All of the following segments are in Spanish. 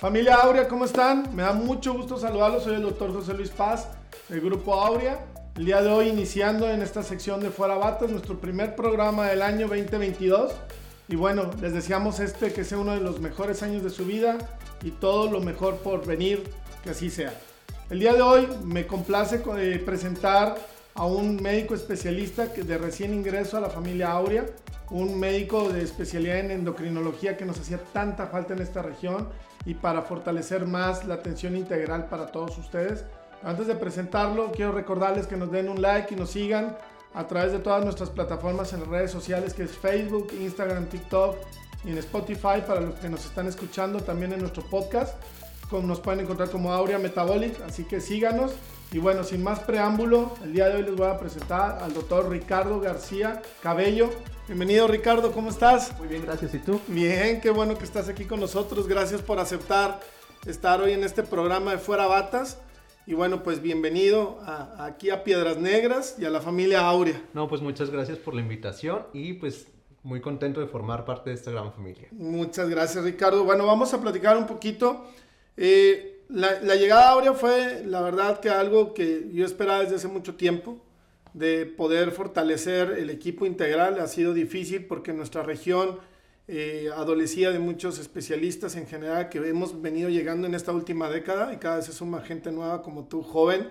Familia Aurea, ¿cómo están? Me da mucho gusto saludarlos. Soy el doctor José Luis Paz del Grupo Aurea. El día de hoy iniciando en esta sección de Fuera Batas, nuestro primer programa del año 2022. Y bueno, les deseamos este que sea uno de los mejores años de su vida y todo lo mejor por venir, que así sea. El día de hoy me complace eh, presentar a un médico especialista de recién ingreso a la familia Aurea, un médico de especialidad en endocrinología que nos hacía tanta falta en esta región y para fortalecer más la atención integral para todos ustedes. Antes de presentarlo, quiero recordarles que nos den un like y nos sigan a través de todas nuestras plataformas en las redes sociales, que es Facebook, Instagram, TikTok y en Spotify para los que nos están escuchando también en nuestro podcast. Como nos pueden encontrar como Aurea Metabolic, así que síganos. Y bueno, sin más preámbulo, el día de hoy les voy a presentar al doctor Ricardo García Cabello. Bienvenido Ricardo, ¿cómo estás? Muy bien, gracias. ¿Y tú? Bien, qué bueno que estás aquí con nosotros. Gracias por aceptar estar hoy en este programa de Fuera Batas. Y bueno, pues bienvenido aquí a Piedras Negras y a la familia Aurea. No, pues muchas gracias por la invitación y pues muy contento de formar parte de esta gran familia. Muchas gracias Ricardo. Bueno, vamos a platicar un poquito. Eh, la, llegada a Aurea fue, la verdad, que algo que yo esperaba desde hace mucho tiempo de poder fortalecer el equipo integral. Ha sido difícil porque nuestra región eh, adolecía de muchos especialistas en general que hemos venido llegando en esta última década y cada vez se suma gente nueva como tú, joven,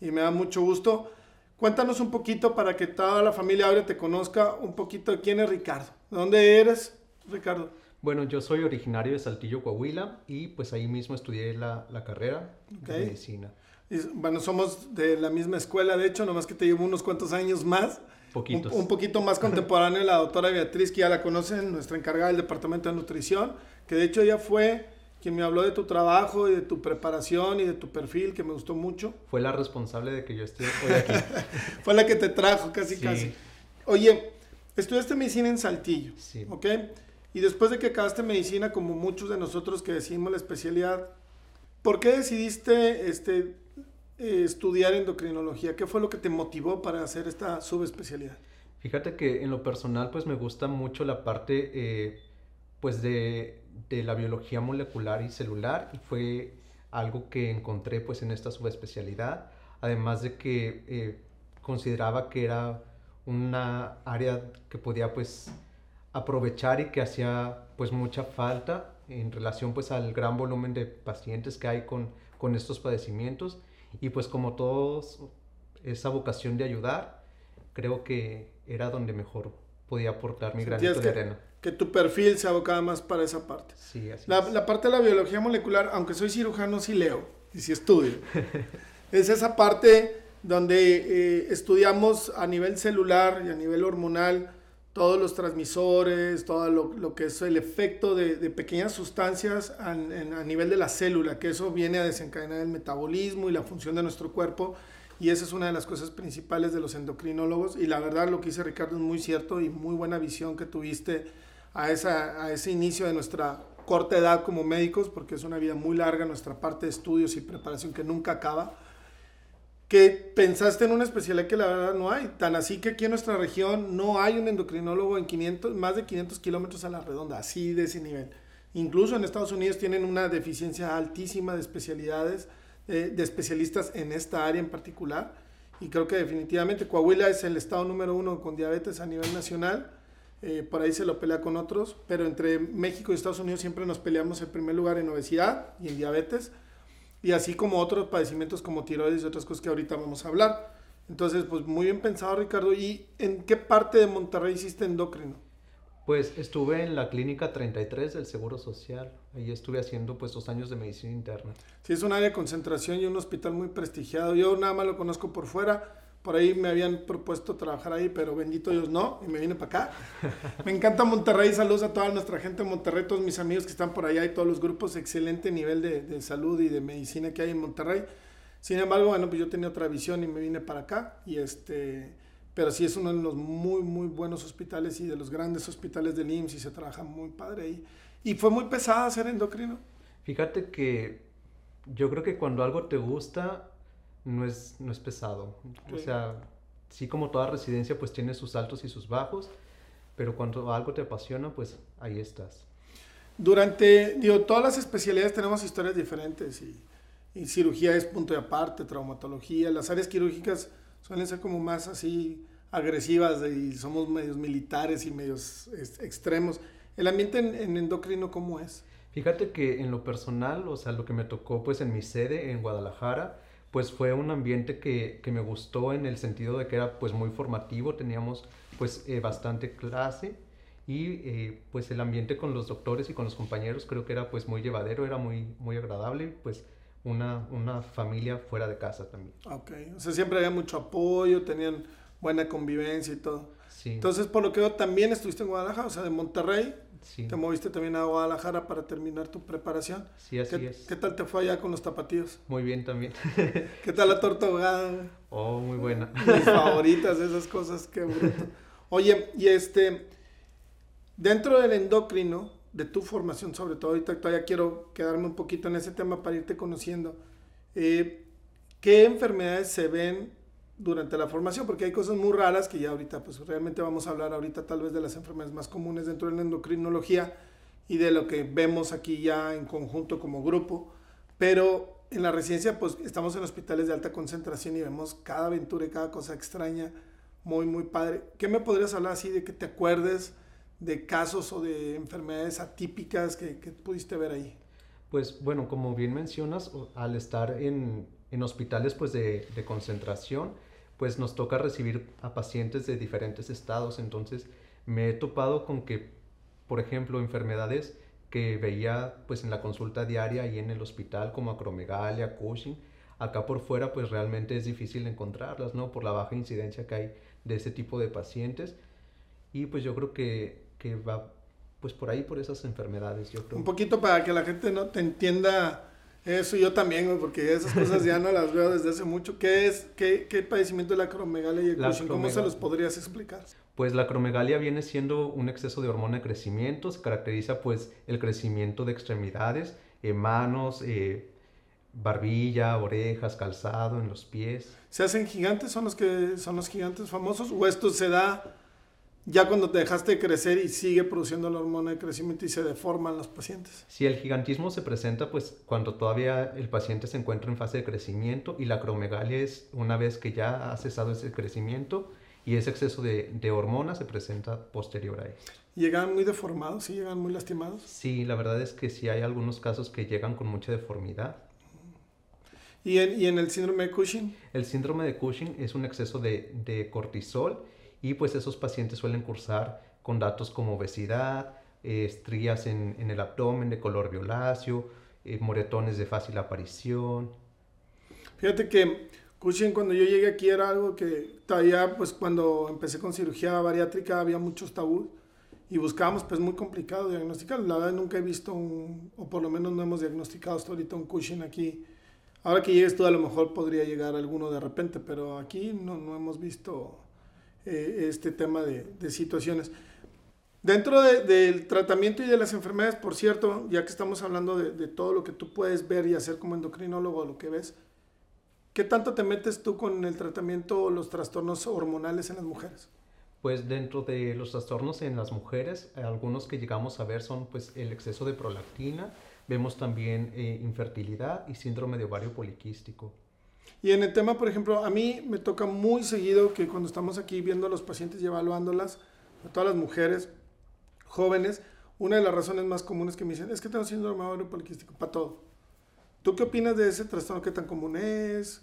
y me da mucho gusto. Cuéntanos un poquito para que toda la familia ahora te conozca un poquito de quién es Ricardo. ¿De dónde eres, Ricardo? Bueno, yo soy originario de Saltillo, Coahuila, y pues ahí mismo estudié la, la carrera de medicina bueno, somos de la misma escuela, de hecho, nomás que te llevo unos cuantos años más. Poquitos. Un, poquito más contemporáneo, la doctora Beatriz, que ya la conocen, nuestra encargada del Departamento de Nutrición, que de hecho ella fue quien me habló de tu trabajo y de tu preparación y de tu perfil, que me gustó mucho. Fue la responsable de que yo esté hoy aquí. fue la que te trajo, casi, casi. Oye, estudiaste medicina en Saltillo, sí. ¿ok? Y después de que acabaste medicina, como muchos de nosotros que decimos la especialidad, ¿por qué decidiste este, eh, estudiar endocrinología? ¿Qué fue lo que te motivó para hacer esta subespecialidad? Fíjate que en lo personal pues me gusta mucho la parte eh, pues de, de, la biología molecular y celular y fue algo que encontré pues en esta subespecialidad, además de que eh, consideraba que era una área que podía pues aprovechar y que hacía pues mucha falta en relación pues al gran volumen de pacientes que hay con, con estos padecimientos y pues como todos, esa vocación de ayudar, creo que era donde mejor podía aportar mi granito de arena. Que tu perfil se abocaba más para esa parte. Sí, así la, es. la parte de la biología molecular, aunque soy cirujano, sí leo y sí estudio. es esa parte donde eh, estudiamos a nivel celular y a nivel hormonal todos los transmisores, todo lo, que es el efecto de, pequeñas sustancias a, a, nivel de la célula, que eso viene a desencadenar el metabolismo y la función de nuestro cuerpo. Y esa es una de las cosas principales de los endocrinólogos. Y la verdad lo que dice Ricardo es muy cierto y muy buena visión que tuviste a, esa, a ese inicio de nuestra corta edad como médicos, porque es una vida muy larga, nuestra parte de estudios y preparación que nunca acaba que pensaste en una especialidad que la verdad no hay. Tan así que aquí en nuestra región no hay un endocrinólogo en 500, más de 500 kilómetros a la redonda, así de ese nivel. Incluso en Estados Unidos tienen una deficiencia altísima de especialidades, eh, de especialistas en esta área en particular. Y creo que definitivamente Coahuila es el estado número uno con diabetes a nivel nacional. Eh, por ahí se lo pelea con otros, pero entre México y Estados Unidos siempre nos peleamos en primer lugar en obesidad y en diabetes y así como otros padecimientos como tiroides y otras cosas que ahorita vamos a hablar. Entonces, pues muy bien pensado, Ricardo. ¿Y en qué parte de Monterrey hiciste endocrino? Pues estuve en la clínica 33 del Seguro Social. Ahí estuve haciendo pues dos años de medicina interna. Sí, es un área de concentración y un hospital muy prestigiado. Yo nada más lo conozco por fuera por ahí me habían propuesto trabajar ahí, pero bendito Dios no, y me vine para acá. Me encanta Monterrey, saludos a toda nuestra gente de Monterrey, todos mis amigos que están por allá y todos los grupos, excelente nivel de, de salud y de medicina que hay en Monterrey. Sin embargo, bueno, pues yo tenía otra visión y me vine para acá, y este, pero sí es uno de los muy, muy buenos hospitales y de los grandes hospitales del IMSS y se trabaja muy padre ahí. ¿Y fue muy pesada hacer endocrino? Fíjate que yo creo que cuando algo te gusta, no es, no es pesado. O sea, sí como toda residencia pues tiene sus altos y sus bajos, pero cuando algo te apasiona pues ahí estás. Durante, digo, todas las especialidades tenemos historias diferentes y, y cirugía es punto de aparte, traumatología, las áreas quirúrgicas suelen ser como más así agresivas y somos medios militares y medios extremos. ¿El ambiente en, endocrino cómo es? Fíjate que en lo personal, o sea, lo que me tocó pues en mi sede en Guadalajara, pues fue un ambiente que, que me gustó en el sentido de que era pues muy formativo, teníamos pues eh, bastante clase y eh, pues el ambiente con los doctores y con los compañeros creo que era pues muy llevadero, era muy, muy agradable, pues una, una familia fuera de casa también. Ok, o sea, siempre había mucho apoyo, tenían buena convivencia y todo. Sí. Entonces, por lo que veo, también estuviste en Guadalajara, o sea, de Monterrey. Sí. Te moviste también a Guadalajara para terminar tu preparación. Sí, así ¿Qué, es. ¿Qué tal te fue allá con los tapatíos? Muy bien también. ¿Qué tal la torta ahogada? Oh, muy buena. Mis favoritas, esas cosas, qué bruto. Oye, y este, dentro del endocrino, de tu formación sobre todo, ahorita todavía quiero quedarme un poquito en ese tema para irte conociendo. Eh, ¿Qué enfermedades se ven durante la formación? Porque hay cosas muy raras que ya ahorita, pues realmente vamos a hablar ahorita tal vez de las enfermedades más comunes dentro de la endocrinología y de lo que vemos aquí ya en conjunto como grupo. Pero en la residencia, pues estamos en hospitales de alta concentración y vemos cada aventura y cada cosa extraña, muy, muy padre. ¿Qué me podrías hablar así de que te acuerdes? de casos o de enfermedades atípicas que, pudiste ver ahí? Pues bueno, como bien mencionas, al estar en, hospitales pues de, concentración, pues nos toca recibir a pacientes de diferentes estados, entonces me he topado con que, por ejemplo, enfermedades que veía pues en la consulta diaria y en el hospital como acromegalia, Cushing, acá por fuera pues realmente es difícil encontrarlas, ¿no? Por la baja incidencia que hay de ese tipo de pacientes. Y pues yo creo que que va pues por ahí, por esas enfermedades, yo creo. Un poquito para que la gente no te entienda eso, yo también, porque esas cosas ya no las veo desde hace mucho. ¿Qué es, qué, qué padecimiento de la acromegalia y el Cushing? ¿Cómo se los podrías explicar? Pues la acromegalia viene siendo un exceso de hormona de crecimiento, se caracteriza pues el crecimiento de extremidades, eh, manos, eh, barbilla, orejas, calzado, en los pies. ¿Se hacen gigantes? ¿Son los que son los gigantes famosos? ¿O esto se da ya cuando te dejaste de crecer y sigue produciendo la hormona de crecimiento y se deforman los pacientes. Si el gigantismo se presenta pues cuando todavía el paciente se encuentra en fase de crecimiento y la acromegalia es una vez que ya ha cesado ese crecimiento y ese exceso de, de hormona se presenta posterior a eso. ¿Llegan muy deformados? ¿Sí? ¿Llegan muy lastimados? Sí, la verdad es que sí hay algunos casos que llegan con mucha deformidad. ¿Y en, y en el síndrome de Cushing? El síndrome de Cushing es un exceso de, de cortisol y pues esos pacientes suelen cursar con datos como obesidad, eh, estrías en, en, el abdomen de color violáceo, eh, moretones de fácil aparición. Fíjate que Cushing cuando yo llegué aquí era algo que todavía pues cuando empecé con cirugía bariátrica había muchos tabús y buscábamos pues muy complicado diagnosticar. La verdad nunca he visto un, o por lo menos no hemos diagnosticado hasta ahorita un Cushing aquí. Ahora que llegues tú a lo mejor podría llegar alguno de repente, pero aquí no, no hemos visto eh, este tema de, situaciones. Dentro del tratamiento y de las enfermedades, por cierto, ya que estamos hablando de, todo lo que tú puedes ver y hacer como endocrinólogo, lo que ves, ¿qué tanto te metes tú con el tratamiento o los trastornos hormonales en las mujeres? Pues dentro de los trastornos en las mujeres, algunos que llegamos a ver son pues el exceso de prolactina, vemos también eh, infertilidad y síndrome de ovario poliquístico. Y en el tema, por ejemplo, a mí me toca muy seguido que cuando estamos aquí viendo a los pacientes y evaluándolas, a todas las mujeres jóvenes, una de las razones más comunes que me dicen es que tengo síndrome ovario poliquístico para todo. ¿Tú qué opinas de ese trastorno? ¿Qué tan común es?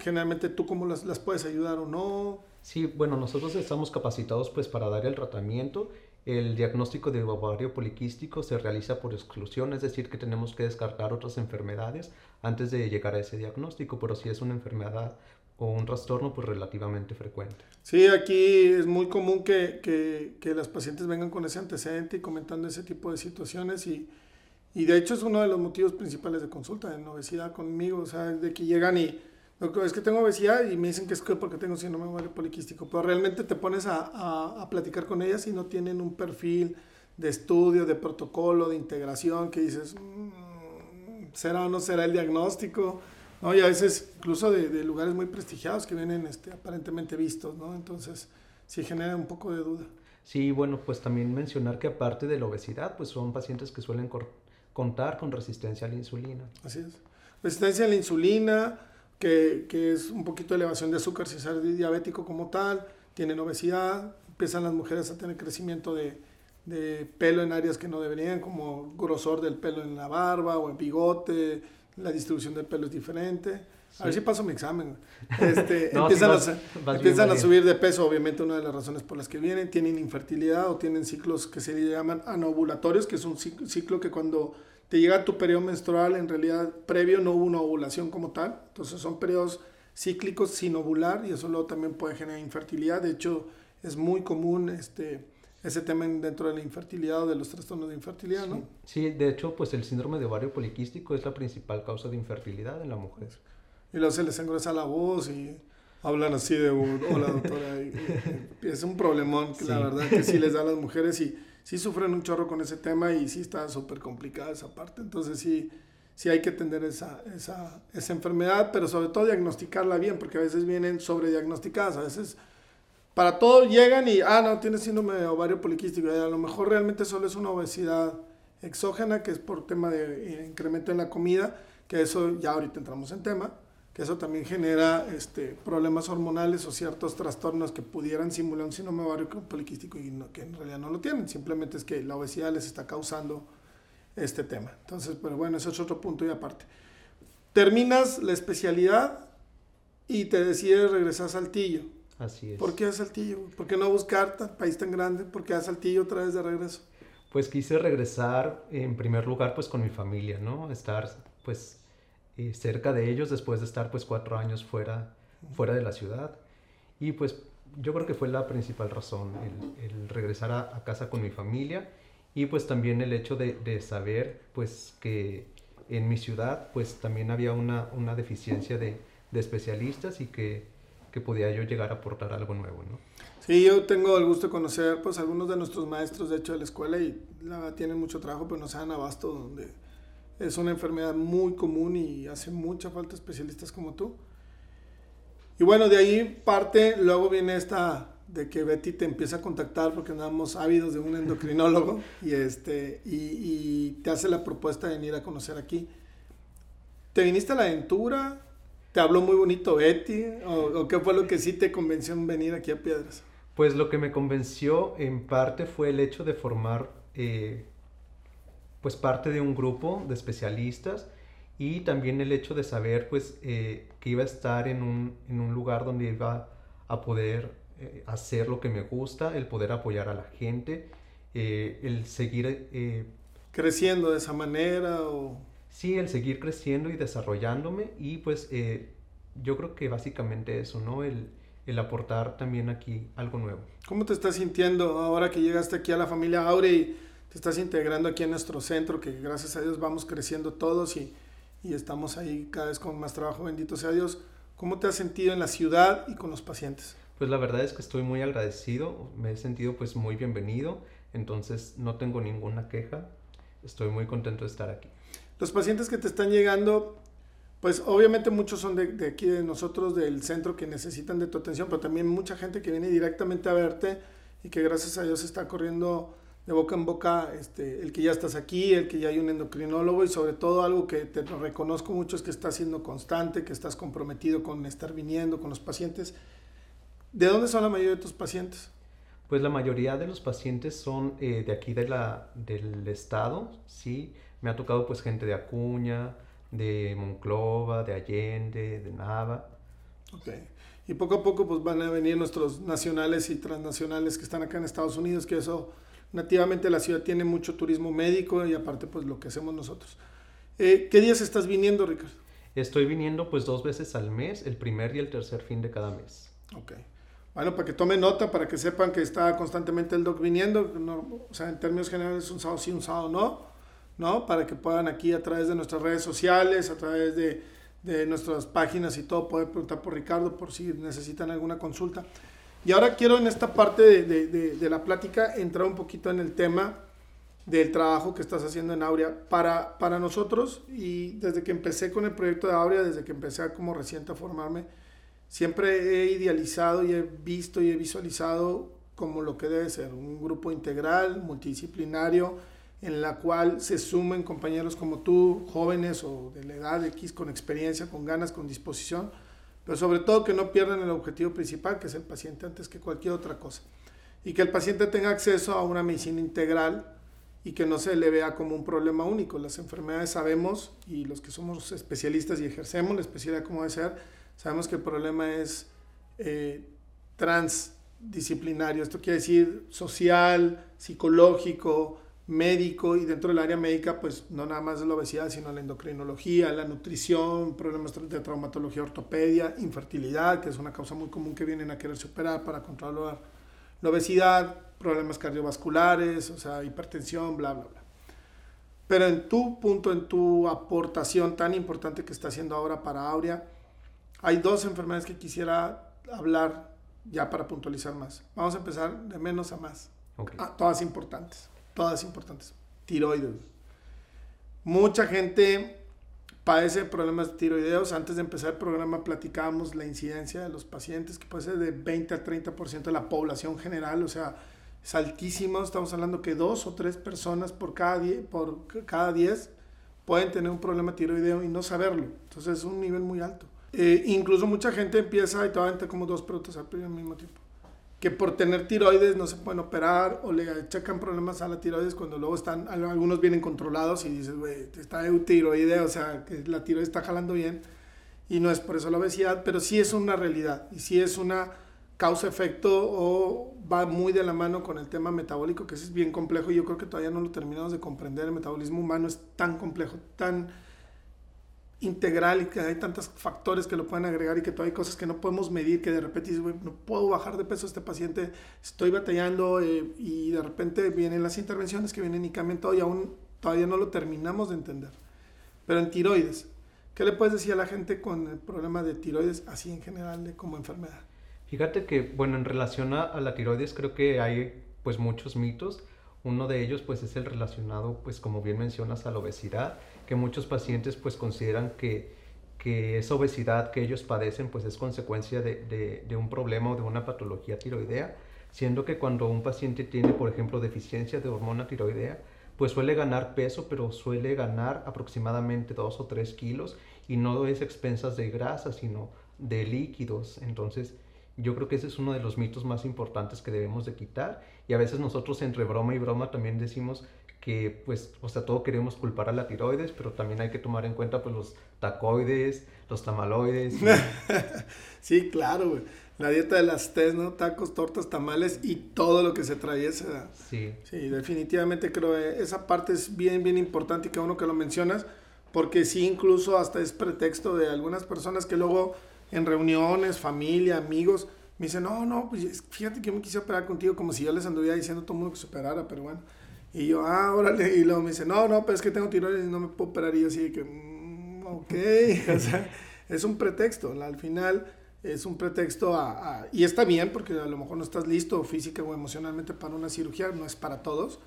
Generalmente, ¿tú cómo las, las puedes ayudar o no? Sí, bueno, nosotros estamos capacitados pues para dar el tratamiento el diagnóstico de ovario poliquístico se realiza por exclusión, es decir, que tenemos que descartar otras enfermedades antes de llegar a ese diagnóstico, pero si es una enfermedad o un trastorno, pues relativamente frecuente. Sí, aquí es muy común que, que, que las pacientes vengan con ese antecedente y comentando ese tipo de situaciones y, y de hecho es uno de los motivos principales de consulta en obesidad conmigo, o sea, de que llegan y es que tengo obesidad y me dicen que es porque tengo síndrome ovario poliquístico, pero realmente te pones a, a, platicar con ellas y no tienen un perfil de estudio, de protocolo, de integración, que dices, mm, ¿será o no será el diagnóstico? ¿No? Y a veces incluso de, de, lugares muy prestigiados que vienen este, aparentemente vistos, ¿no? Entonces sí genera un poco de duda. Sí, bueno, pues también mencionar que aparte de la obesidad, pues son pacientes que suelen contar con resistencia a la insulina. Así es. Resistencia a la insulina, que, que es un poquito de elevación de azúcar si es diabético como tal, tienen obesidad, empiezan las mujeres a tener crecimiento de, de pelo en áreas que no deberían, como grosor del pelo en la barba o en bigote, la distribución del pelo es diferente. A ver si paso mi examen. Este, empiezan, a, empiezan a, subir de peso, obviamente una de las razones por las que vienen. Tienen infertilidad o tienen ciclos que se llaman anovulatorios, que es un ciclo que cuando te llega tu periodo menstrual, en realidad previo no hubo una ovulación como tal. Entonces son periodos cíclicos sin ovular y eso luego también puede generar infertilidad. De hecho, es muy común este, ese tema dentro de la infertilidad o de los trastornos de infertilidad, ¿no? Sí, de hecho, pues el síndrome de ovario poliquístico es la principal causa de infertilidad en la mujer. Y luego se les engresa la voz y hablan así de, hola doctora, es un problemón, que la verdad que sí les da a las mujeres y sí sufren un chorro con ese tema y sí está súper complicada esa parte, entonces sí, sí hay que atender esa, esa, esa enfermedad, pero sobre todo diagnosticarla bien, porque a veces vienen sobrediagnosticadas, a veces para todo llegan y, ah, no, tiene síndrome de ovario poliquístico. A lo mejor realmente solo es una obesidad exógena, que es por tema de eh, incremento en la comida, que eso ya ahorita entramos en tema, que eso también genera este, problemas hormonales o ciertos trastornos que pudieran simular un síndrome ovario poliquístico y que en realidad no lo tienen. Simplemente es que la obesidad les está causando este tema. Entonces, pero bueno, ese es otro punto y aparte. Terminas la especialidad y te decides regresar a Saltillo Así es. ¿Por qué a Saltillo? ¿Por qué no buscar un país tan grande? ¿Por qué a Saltillo otra vez de regreso? Pues quise regresar en primer lugar pues con mi familia, ¿no? Estar pues eh, cerca de ellos después de estar pues cuatro años fuera, fuera de la ciudad. Y pues yo creo que fue la principal razón, el, regresar a, casa con mi familia y pues también el hecho de, de, saber pues que en mi ciudad pues también había una, una deficiencia de, de especialistas y que que podía yo llegar a aportar algo nuevo, ¿no? Sí, yo tengo el gusto de conocer pues algunos de nuestros maestros, de hecho, de la escuela y la, tienen mucho trabajo, pero no se dan abasto, donde es una enfermedad muy común y hace mucha falta especialistas como tú. Y bueno, de ahí parte, luego viene esta de que Betty te empieza a contactar porque andamos ávidos de un endocrinólogo y, este, y, y te hace la propuesta de venir a conocer aquí. ¿Te viniste a la aventura? ¿Te habló muy bonito Betty? ¿O, qué fue lo que sí te convenció en venir aquí a Piedras? Pues lo que me convenció en parte fue el hecho de formar eh, pues parte de un grupo de especialistas y también el hecho de saber pues eh, que iba a estar en un, en un, lugar donde iba a poder eh, hacer lo que me gusta, el poder apoyar a la gente, el seguir... Creciendo de esa manera o sí, el seguir creciendo y desarrollándome y pues eh, yo creo que básicamente eso, ¿no? El, el, aportar también aquí algo nuevo. ¿Cómo te estás sintiendo ahora que llegaste aquí a la familia Aure y te estás integrando aquí en nuestro centro, que gracias a Dios vamos creciendo todos y, y estamos ahí cada vez con más trabajo, bendito sea Dios? ¿Cómo te has sentido en la ciudad y con los pacientes? Pues la verdad es que estoy muy agradecido, me he sentido pues muy bienvenido, entonces no tengo ninguna queja, estoy muy contento de estar aquí. Los pacientes que te están llegando, pues obviamente muchos son de, aquí de nosotros, del centro, que necesitan de tu atención, pero también mucha gente que viene directamente a verte y que gracias a Dios está corriendo de boca en boca este, el que ya estás aquí, el que ya hay un endocrinólogo y sobre todo algo que te reconozco mucho es que estás siendo constante, que estás comprometido con estar viniendo con los pacientes. ¿De dónde son la mayoría de tus pacientes? Pues la mayoría de los pacientes son eh, de aquí de la, del estado, sí. Me ha tocado pues gente de Acuña, de Monclova, de Allende, de Nava. Ok. Y poco a poco pues van a venir nuestros nacionales y transnacionales que están acá en Estados Unidos, que eso nativamente la ciudad tiene mucho turismo médico y aparte pues lo que hacemos nosotros. Eh, ¿Qué días estás viniendo, Ricardo? Estoy viniendo pues dos veces al mes, el primer y el tercer fin de cada mes. Ok. Bueno, para que tomen nota, para que sepan que está constantemente el doc viniendo, o sea, en términos generales un sábado sí, un sábado no. ¿no? Para que puedan aquí a través de nuestras redes sociales, a través de, de nuestras páginas y todo, poder preguntar por Ricardo por si necesitan alguna consulta. Y ahora quiero en esta parte de, de, la plática entrar un poquito en el tema del trabajo que estás haciendo en Aurea. Para, para nosotros, y desde que empecé con el proyecto de Aurea, desde que empecé como reciente a formarme, siempre he idealizado y he visto y he visualizado como lo que debe ser, un grupo integral, multidisciplinario, en la cual se sumen compañeros como tú, jóvenes o de la edad X, con experiencia, con ganas, con disposición, pero sobre todo que no pierdan el objetivo principal, que es el paciente antes que cualquier otra cosa. Y que el paciente tenga acceso a una medicina integral y que no se le vea como un problema único. Las enfermedades sabemos, y los que somos especialistas y ejercemos la especialidad como debe ser, sabemos que el problema es eh, transdisciplinario. Esto quiere decir social, psicológico, médico y dentro del área médica, pues no nada más la obesidad, sino la endocrinología, la nutrición, problemas de traumatología, ortopedia, infertilidad, que es una causa muy común que vienen a querer superar para controlar la obesidad, problemas cardiovasculares, o sea, hipertensión, bla, bla, bla. Pero en tu punto, en tu aportación tan importante que está haciendo ahora para Aurea, hay dos enfermedades que quisiera hablar ya para puntualizar más. Vamos a empezar de menos a más. Ah, todas importantes todas importantes. Tiroides. Mucha gente padece problemas tiroideos. Antes de empezar el programa platicábamos la incidencia de los pacientes, que puede ser de 20 a 30% de la población general, o sea, es altísimo. Estamos hablando que dos o tres personas por cada, die por cada 10 pueden tener un problema tiroideo y no saberlo. Entonces es un nivel muy alto. Eh, incluso mucha gente empieza y todavía como dos productos al mismo tiempo que por tener tiroides no se pueden operar o le checan problemas a la tiroides cuando luego están, algunos vienen controlados y dices, güey, está tiroide, o sea, que la tiroides está jalando bien y no es por eso la obesidad, pero sí es una realidad y sí es una causa-efecto o va muy de la mano con el tema metabólico, que es bien complejo. Y yo creo que todavía no lo terminamos de comprender, el metabolismo humano es tan complejo, tan integral y que hay tantos factores que lo pueden agregar y que todavía hay cosas que no podemos medir, que de repente dices, no puedo bajar de peso a este paciente, estoy batallando eh, y de repente vienen las intervenciones que vienen y cambian todo y aún todavía no lo terminamos de entender. Pero en tiroides, ¿qué le puedes decir a la gente con el problema de tiroides así en general como enfermedad? Fíjate que, bueno, en relación a, a la tiroides creo que hay pues muchos mitos. Uno de ellos pues es el relacionado pues como bien mencionas a la obesidad que muchos pacientes pues consideran que, que esa obesidad que ellos padecen pues es consecuencia de, de, un problema o de una patología tiroidea, siendo que cuando un paciente tiene por ejemplo deficiencia de hormona tiroidea, pues suele ganar peso, pero suele ganar aproximadamente 2 o 3 kilos y no es expensas de grasa, sino de líquidos. Entonces, yo creo que ese es uno de los mitos más importantes que debemos de quitar y a veces nosotros entre broma y broma también decimos que pues, o sea, todo queremos culpar a la tiroides, pero también hay que tomar en cuenta pues los tacoides, los tamaloides. sí, claro, güey. La dieta de las T's, ¿no? Tacos, tortas, tamales y todo lo que se trae esa. Sí. Sí, definitivamente creo que esa parte es bien, bien importante y que uno que lo mencionas, porque sí, incluso hasta es pretexto de algunas personas que luego en reuniones, familia, amigos, me dicen, no, no, pues fíjate que yo me quise operar contigo como si yo les anduviera diciendo a todo el mundo que se operara, pero bueno y yo, ah, órale. Y luego me dice, no, no, pero es que tengo tiroides y no me puedo operar. Y yo así que, mm, ok. o sea, es un pretexto. Al final es un pretexto a, Y está bien porque a lo mejor no estás listo física o emocionalmente para una cirugía. No es para todos.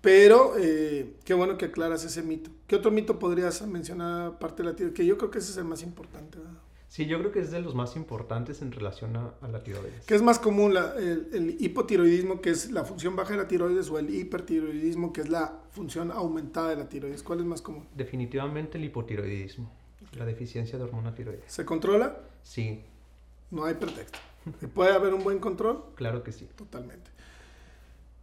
Pero eh, qué bueno que aclaras ese mito. ¿Qué otro mito podrías mencionar aparte de la tiroides? Que yo creo que ese es el más importante. ¿verdad? Sí, yo creo que es de los más importantes en relación a, la tiroides. ¿Qué es más común? el, hipotiroidismo, que es la función baja de la tiroides, o el hipertiroidismo, que es la función aumentada de la tiroides? ¿Cuál es más común? Definitivamente el hipotiroidismo, la deficiencia de hormona tiroides. ¿Se controla? Sí. No hay pretexto. ¿Puede haber un buen control? Claro que sí. Totalmente.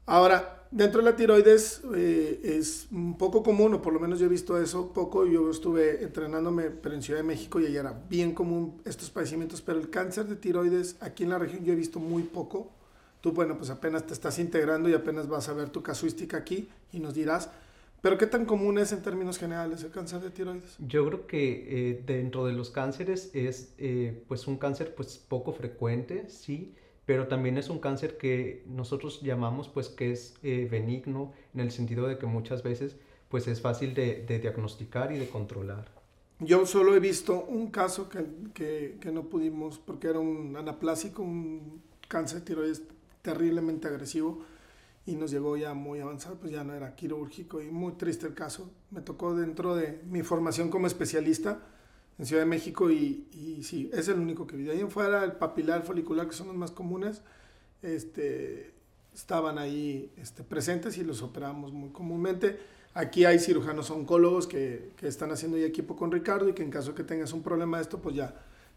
Ahora, dentro de la tiroides eh, es un poco común, o por lo menos yo he visto eso poco. Yo estuve entrenándome pero en Ciudad de México y allá era bien común estos padecimientos, pero el cáncer de tiroides aquí en la región yo he visto muy poco. Tú, bueno, pues apenas te estás integrando y apenas vas a ver tu casuística aquí y nos dirás. Pero ¿qué tan común es en términos generales el cáncer de tiroides? Yo creo que eh, dentro de los cánceres es eh, pues un cáncer pues poco frecuente, sí pero también es un cáncer que nosotros llamamos pues que es eh, benigno en el sentido de que muchas veces pues es fácil de, diagnosticar y de controlar. Yo solo he visto un caso que, que, que, no pudimos, porque era un anaplásico, un cáncer de tiroides terriblemente agresivo y nos llegó ya muy avanzado, pues ya no era quirúrgico y muy triste el caso. Me tocó dentro de mi formación como especialista en Ciudad de México y, y, sí, es el único que vi. De ahí en fuera el papilar folicular, que son los más comunes, este, estaban ahí este, presentes y los operamos muy comúnmente. Aquí hay cirujanos oncólogos que, que, están haciendo ya equipo con Ricardo y que en caso que tengas un problema de esto, pues ya,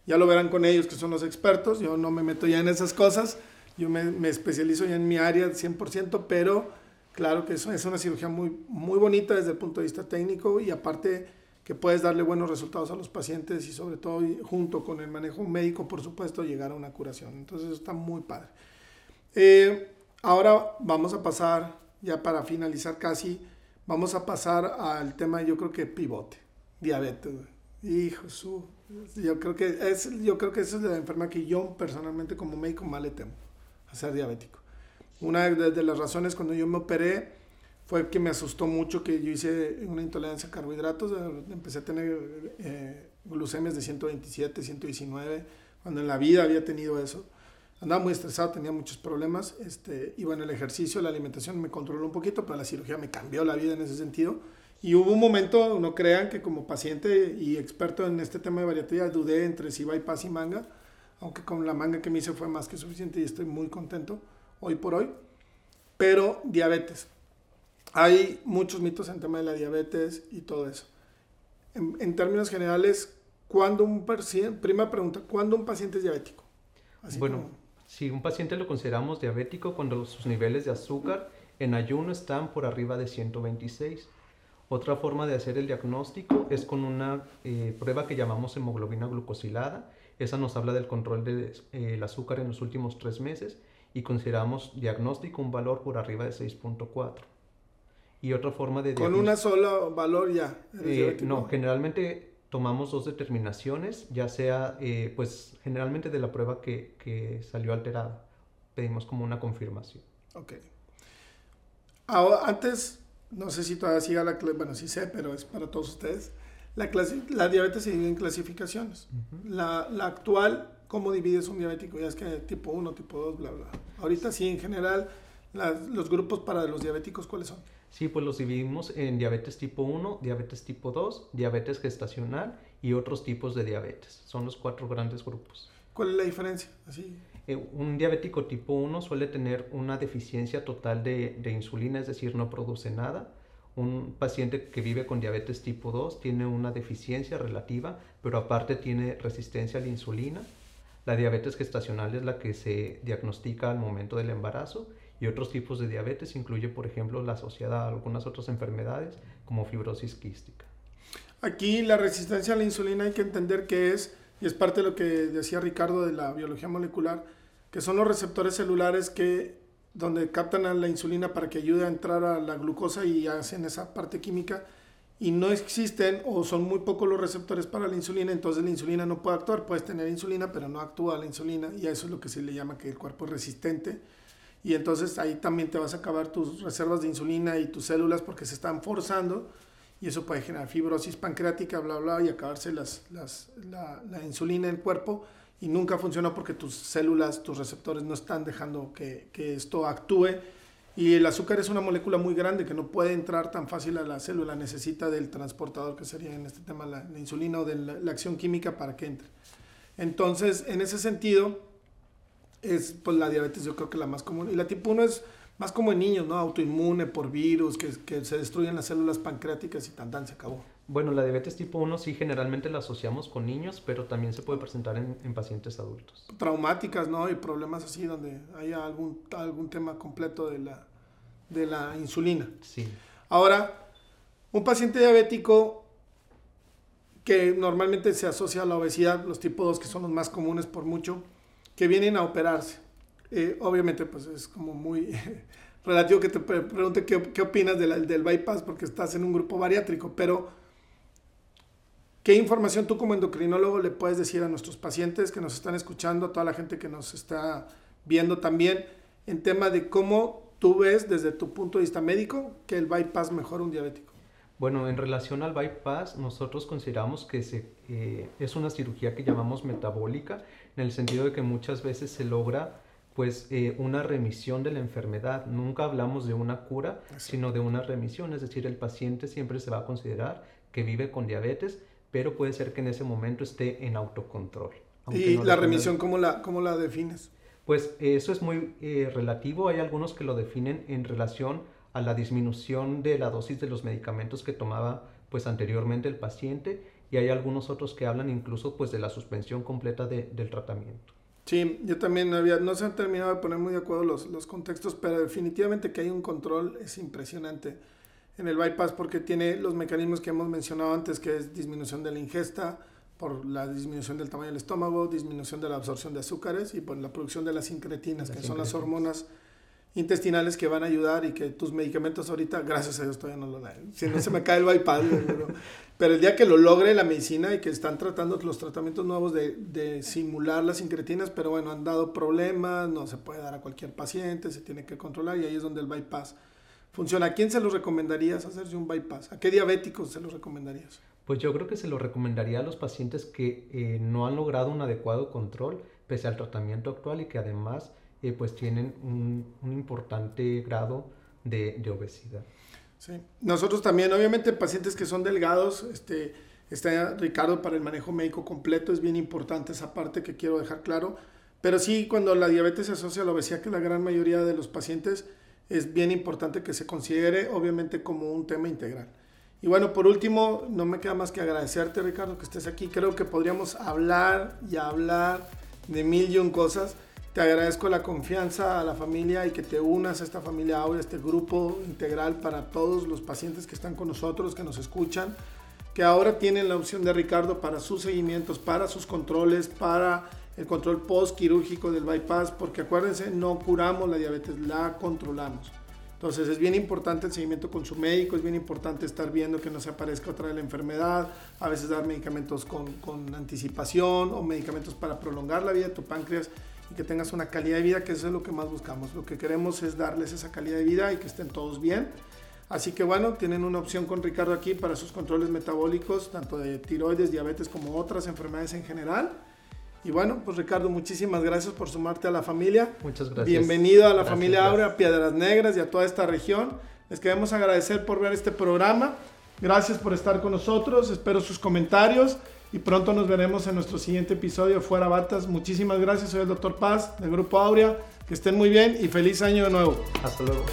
ya lo verán con ellos, que son los expertos. Yo no me meto ya en esas cosas, yo me, me especializo ya en mi área 100%, pero claro que eso es una cirugía muy, muy bonita desde el punto de vista técnico y aparte que puedes darle buenos resultados a los pacientes y sobre todo junto con el manejo médico, por supuesto, llegar a una curación. Entonces eso está muy padre. Eh, ahora vamos a pasar, ya para finalizar casi, vamos a pasar al tema, yo creo que pivote, diabetes. Hijo, su, yo creo que es, yo creo que esa es la enfermedad que yo personalmente como médico más le temo, a ser diabético. Una de, las razones cuando yo me operé fue que me asustó mucho que yo hice una intolerancia a carbohidratos, empecé a tener eh, glucemias de 127, 119, cuando en la vida había tenido eso. Andaba muy estresado, tenía muchos problemas, este, y bueno, el ejercicio, la alimentación me controló un poquito, pero la cirugía me cambió la vida en ese sentido. Y hubo un momento, no crean que como paciente y experto en este tema de bariatría, dudé entre si bypass y manga, aunque con la manga que me hice fue más que suficiente y estoy muy contento hoy por hoy. Pero diabetes. Hay muchos mitos en tema de la diabetes y todo eso. En, términos generales, ¿cuándo un paciente, primera pregunta, ¿cuándo un paciente es diabético? bueno, si un paciente lo consideramos diabético cuando sus niveles de azúcar en ayuno están por arriba de 126. Otra forma de hacer el diagnóstico es con una eh, prueba que llamamos hemoglobina glucosilada. Esa nos habla del control del de, eh, azúcar en los últimos tres meses y consideramos diagnóstico un valor por arriba de 6.4. Y otra forma de... Con una sola valor ya. Eh, no, generalmente tomamos dos determinaciones, ya sea, eh, pues generalmente de la prueba que, que, salió alterada. Pedimos como una confirmación. Ok. Ahora, antes, no sé si todavía siga la... Bueno, sí sé, pero es para todos ustedes. La, la diabetes se divide en clasificaciones. la, la actual ¿Cómo divides un diabético? Ya es que tipo 1, tipo 2, bla, bla. Ahorita sí, en general, los grupos para los diabéticos, ¿cuáles son? Sí, pues los dividimos en diabetes tipo 1, diabetes tipo 2, diabetes gestacional y otros tipos de diabetes. Son los cuatro grandes grupos. ¿Cuál es la diferencia? Así. Eh, un diabético tipo 1 suele tener una deficiencia total de, de, insulina, es decir, no produce nada. Un paciente que vive con diabetes tipo 2 tiene una deficiencia relativa, pero aparte tiene resistencia a la insulina la diabetes gestacional es la que se diagnostica al momento del embarazo y otros tipos de diabetes incluye, por ejemplo, la asociada a algunas otras enfermedades como fibrosis quística. Aquí la resistencia a la insulina hay que entender que es, y es parte de lo que decía Ricardo de la biología molecular, que son los receptores celulares que donde captan a la insulina para que ayude a entrar a la glucosa y hacen esa parte química y no existen o son muy pocos los receptores para la insulina, entonces la insulina no puede actuar. Puedes tener insulina, pero no actúa la insulina y a eso es lo que se le llama que el cuerpo es resistente. Y entonces ahí también te vas a acabar tus reservas de insulina y tus células porque se están forzando y eso puede generar fibrosis pancreática, bla, bla, y acabarse las, las, la, la, insulina en el cuerpo y nunca funciona porque tus células, tus receptores no están dejando que, que esto actúe y el azúcar es una molécula muy grande que no puede entrar tan fácil a la célula, necesita del transportador que sería en este tema la, insulina o de la, acción química para que entre. Entonces, en ese sentido, es pues la diabetes yo creo que la más común. Y la tipo 1 es más como en niños, ¿no? Autoinmune por virus, que, que se destruyen las células pancreáticas y tan tan se acabó. Bueno, la diabetes tipo 1 sí generalmente la asociamos con niños, pero también se puede presentar en, en, pacientes adultos. Traumáticas, ¿no? Y problemas así donde haya algún, algún tema completo de la, de la insulina. Sí. Ahora, un paciente diabético que normalmente se asocia a la obesidad, los tipos 2 que son los más comunes por mucho, que vienen a operarse. Eh, obviamente, pues es como muy relativo que te pregunte qué, qué opinas del, del bypass porque estás en un grupo bariátrico, pero ¿Qué información tú como endocrinólogo le puedes decir a nuestros pacientes que nos están escuchando, a toda la gente que nos está viendo también, en tema de cómo tú ves desde tu punto de vista médico que el bypass mejora un diabético? Bueno, en relación al bypass, nosotros consideramos que se, eh, es una cirugía que llamamos metabólica, en el sentido de que muchas veces se logra pues eh, una remisión de la enfermedad. Nunca hablamos de una cura, sino de una remisión, es decir, el paciente siempre se va a considerar que vive con diabetes, pero puede ser que en ese momento esté en autocontrol. ¿Y la remisión cómo la, cómo la defines? Pues eso es muy eh, relativo. Hay algunos que lo definen en relación a la disminución de la dosis de los medicamentos que tomaba pues anteriormente el paciente y hay algunos otros que hablan incluso pues de la suspensión completa del tratamiento. Sí, yo también había, no se han terminado de poner muy de acuerdo los, los contextos, pero definitivamente que hay un control es impresionante en el bypass porque tiene los mecanismos que hemos mencionado antes, que es disminución de la ingesta, por la disminución del tamaño del estómago, disminución de la absorción de azúcares y por la producción de las incretinas, que son las hormonas intestinales que van a ayudar y que tus medicamentos ahorita, gracias a Dios, todavía no lo dan. Si no se me cae el bypass, pero, pero, el día que lo logre la medicina y que están tratando los tratamientos nuevos de, de, simular las incretinas, pero bueno, han dado problemas, no se puede dar a cualquier paciente, se tiene que controlar y ahí es donde el bypass funciona. ¿A quién se lo recomendarías hacerse un bypass? ¿A qué diabéticos se lo recomendarías? Pues yo creo que se lo recomendaría a los pacientes que eh, no han logrado un adecuado control pese al tratamiento actual y que además eh, pues tienen un, importante grado de, obesidad. Sí. Nosotros también, obviamente, pacientes que son delgados, este, está Ricardo para el manejo médico completo, es bien importante esa parte que quiero dejar claro. Pero sí, cuando la diabetes se asocia a la obesidad, que la gran mayoría de los pacientes, es bien importante que se considere, obviamente, como un tema integral. Y bueno, por último, no me queda más que agradecerte, Ricardo, que estés aquí. Creo que podríamos hablar y hablar de mil y un cosas. Te agradezco la confianza a la familia y que te unas a esta familia ahora, este grupo integral para todos los pacientes que están con nosotros, que nos escuchan, que ahora tienen la opción de Ricardo para sus seguimientos, para sus controles, para el control post quirúrgico del bypass, porque acuérdense, no curamos la diabetes, la controlamos. Entonces es bien importante el seguimiento con su médico, es bien importante estar viendo que no se aparezca otra vez la enfermedad, a veces dar medicamentos con, con, anticipación o medicamentos para prolongar la vida de tu páncreas y que tengas una calidad de vida, que eso es lo que más buscamos. Lo que queremos es darles esa calidad de vida y que estén todos bien. Así que bueno, tienen una opción con Ricardo aquí para sus controles metabólicos, tanto de tiroides, diabetes como otras enfermedades en general. Y bueno, pues Ricardo, muchísimas gracias por sumarte a la familia. Muchas gracias. Bienvenido a la familia Aurea, a Piedras Negras y a toda esta región. Les queremos agradecer por ver este programa. Gracias por estar con nosotros. Espero sus comentarios y pronto nos veremos en nuestro siguiente episodio Fuera Batas. Muchísimas gracias. Soy el doctor Paz del Grupo Aurea. Que estén muy bien y feliz año de nuevo. Hasta luego.